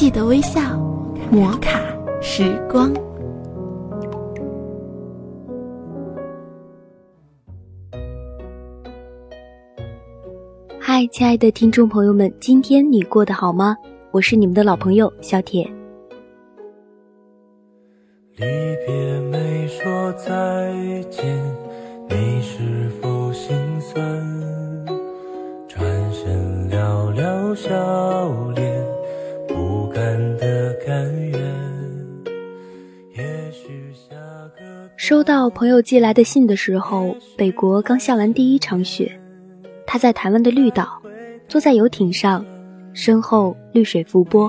记得微笑，摩卡时光。嗨，亲爱的听众朋友们，今天你过得好吗？我是你们的老朋友小铁。离别没说再见，你是否心酸？转身寥寥笑收到朋友寄来的信的时候，北国刚下完第一场雪。他在台湾的绿岛，坐在游艇上，身后绿水浮波。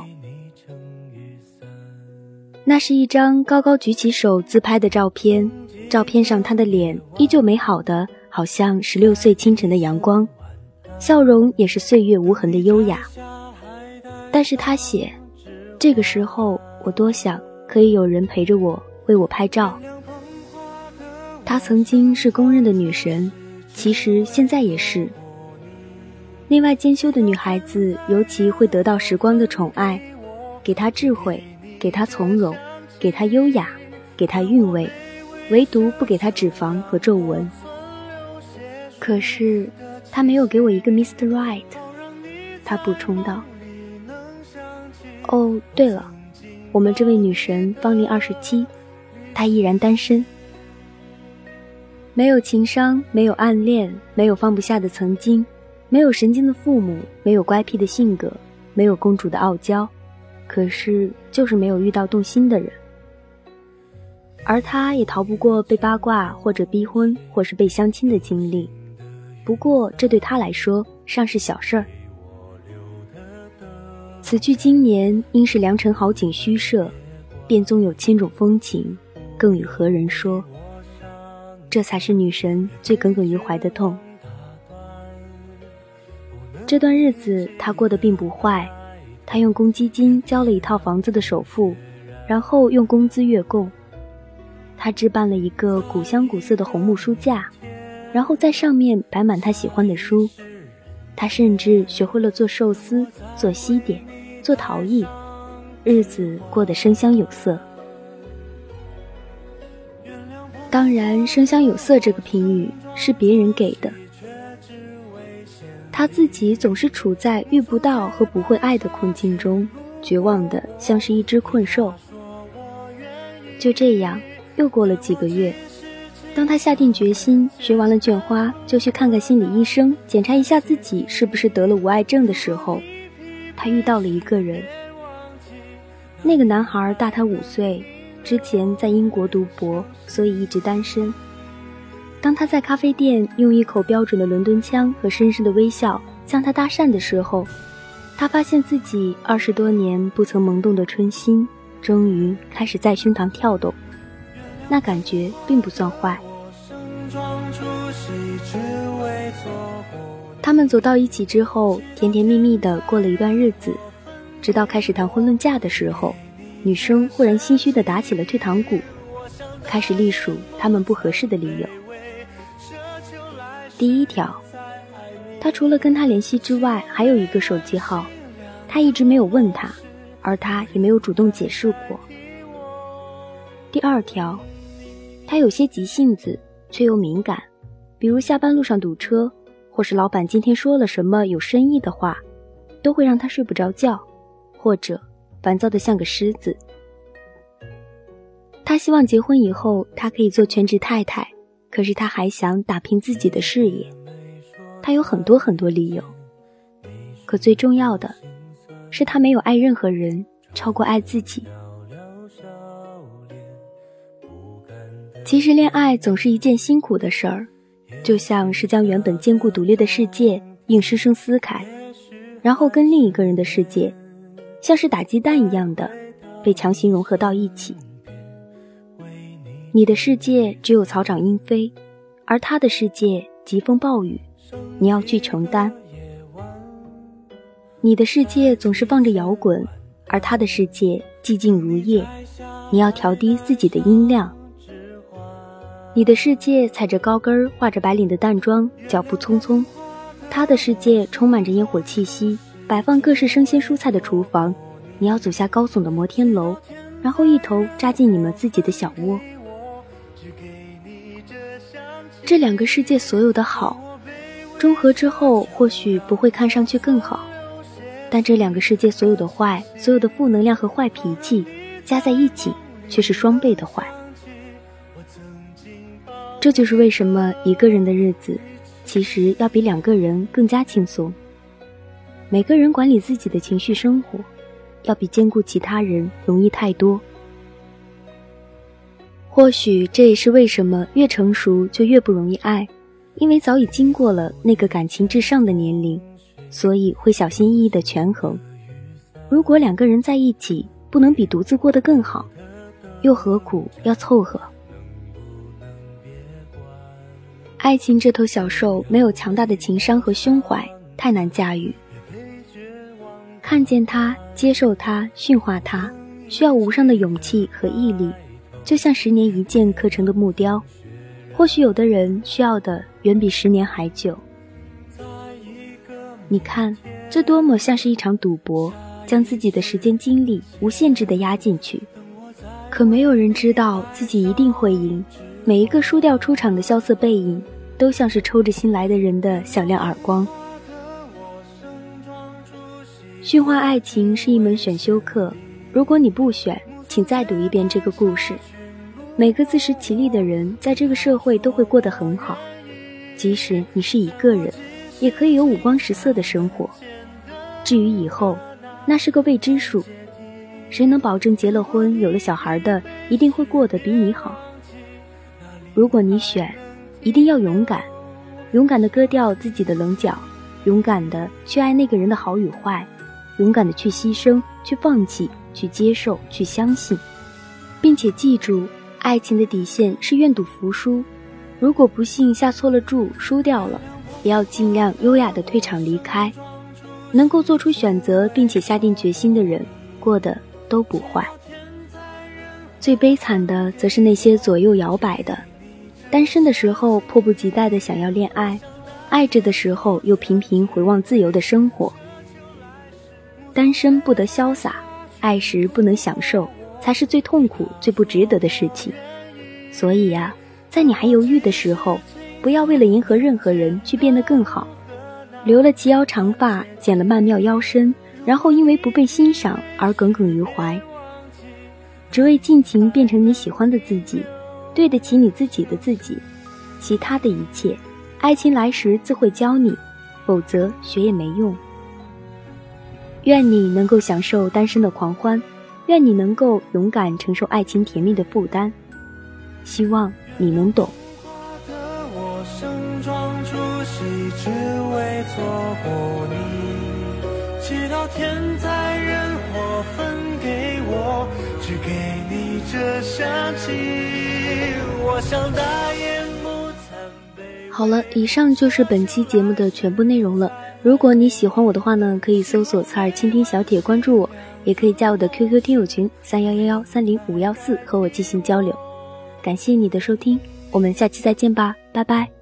那是一张高高举起手自拍的照片，照片上他的脸依旧美好的，好像十六岁清晨的阳光，笑容也是岁月无痕的优雅。但是他写，这个时候我多想可以有人陪着我，为我拍照。她曾经是公认的女神，其实现在也是。内外兼修的女孩子，尤其会得到时光的宠爱，给她智慧，给她从容，给她优雅，给她韵味，唯独不给她脂肪和皱纹。可是，他没有给我一个 Mr. Right。他补充道：“哦，对了，我们这位女神芳龄二十七，她依然单身，没有情商，没有暗恋，没有放不下的曾经。”没有神经的父母，没有乖僻的性格，没有公主的傲娇，可是就是没有遇到动心的人。而他也逃不过被八卦或者逼婚或是被相亲的经历，不过这对他来说尚是小事儿。此去经年，应是良辰好景虚设，便纵有千种风情，更与何人说？这才是女神最耿耿于怀的痛。这段日子他过得并不坏，他用公积金交了一套房子的首付，然后用工资月供。他置办了一个古香古色的红木书架，然后在上面摆满他喜欢的书。他甚至学会了做寿司、做西点、做陶艺，日子过得生香有色。当然，“生香有色”这个评语是别人给的。他自己总是处在遇不到和不会爱的困境中，绝望的像是一只困兽。就这样，又过了几个月，当他下定决心学完了卷花就去看看心理医生，检查一下自己是不是得了无爱症的时候，他遇到了一个人。那个男孩大他五岁，之前在英国读博，所以一直单身。当他在咖啡店用一口标准的伦敦腔和深深的微笑向他搭讪的时候，他发现自己二十多年不曾萌动的春心，终于开始在胸膛跳动。那感觉并不算坏。他们走到一起之后，甜甜蜜蜜的过了一段日子，直到开始谈婚论嫁的时候，女生忽然心虚的打起了退堂鼓，开始隶属他们不合适的理由。第一条，他除了跟他联系之外，还有一个手机号，他一直没有问他，而他也没有主动解释过。第二条，他有些急性子，却又敏感，比如下班路上堵车，或是老板今天说了什么有深意的话，都会让他睡不着觉，或者烦躁的像个狮子。他希望结婚以后，他可以做全职太太。可是他还想打拼自己的事业，他有很多很多理由。可最重要的，是他没有爱任何人超过爱自己。其实恋爱总是一件辛苦的事儿，就像是将原本坚固独立的世界硬生生撕开，然后跟另一个人的世界，像是打鸡蛋一样的被强行融合到一起。你的世界只有草长莺飞，而他的世界疾风暴雨，你要去承担。你的世界总是放着摇滚，而他的世界寂静如夜，你要调低自己的音量。你的世界踩着高跟儿，画着白领的淡妆，脚步匆匆；他的世界充满着烟火气息，摆放各式生鲜蔬菜的厨房，你要走下高耸的摩天楼，然后一头扎进你们自己的小窝。这两个世界所有的好，中和之后或许不会看上去更好，但这两个世界所有的坏，所有的负能量和坏脾气加在一起，却是双倍的坏。这就是为什么一个人的日子，其实要比两个人更加轻松。每个人管理自己的情绪生活，要比兼顾其他人容易太多。或许这也是为什么越成熟就越不容易爱，因为早已经过了那个感情至上的年龄，所以会小心翼翼的权衡。如果两个人在一起不能比独自过得更好，又何苦要凑合？爱情这头小兽没有强大的情商和胸怀，太难驾驭。看见他，接受他，驯化他，需要无上的勇气和毅力，就像十年一剑刻成的木雕。或许有的人需要的远比十年还久。你看，这多么像是一场赌博，将自己的时间精力无限制的压进去，可没有人知道自己一定会赢。每一个输掉出场的萧瑟背影，都像是抽着新来的人的响亮耳光。驯化爱情是一门选修课，如果你不选，请再读一遍这个故事。每个自食其力的人，在这个社会都会过得很好，即使你是一个人，也可以有五光十色的生活。至于以后，那是个未知数，谁能保证结了婚、有了小孩的一定会过得比你好？如果你选，一定要勇敢，勇敢的割掉自己的棱角，勇敢的去爱那个人的好与坏，勇敢的去牺牲、去放弃、去接受、去相信，并且记住，爱情的底线是愿赌服输。如果不幸下错了注，输掉了，也要尽量优雅的退场离开。能够做出选择并且下定决心的人，过得都不坏。最悲惨的，则是那些左右摇摆的。单身的时候迫不及待的想要恋爱，爱着的时候又频频回望自由的生活。单身不得潇洒，爱时不能享受，才是最痛苦、最不值得的事情。所以呀，在你还犹豫的时候，不要为了迎合任何人去变得更好，留了齐腰长发，剪了曼妙腰身，然后因为不被欣赏而耿耿于怀，只为尽情变成你喜欢的自己。对得起你自己的自己，其他的一切，爱情来时自会教你，否则学也没用。愿你能够享受单身的狂欢，愿你能够勇敢承受爱情甜蜜的负担，希望你能懂。祈祷天灾人祸分给我，只给你这香气。我想大雁好了，以上就是本期节目的全部内容了。如果你喜欢我的话呢，可以搜索“侧耳倾听小铁”关注我，也可以加我的 QQ 听友群三幺幺幺三零五幺四和我进行交流。感谢你的收听，我们下期再见吧，拜拜。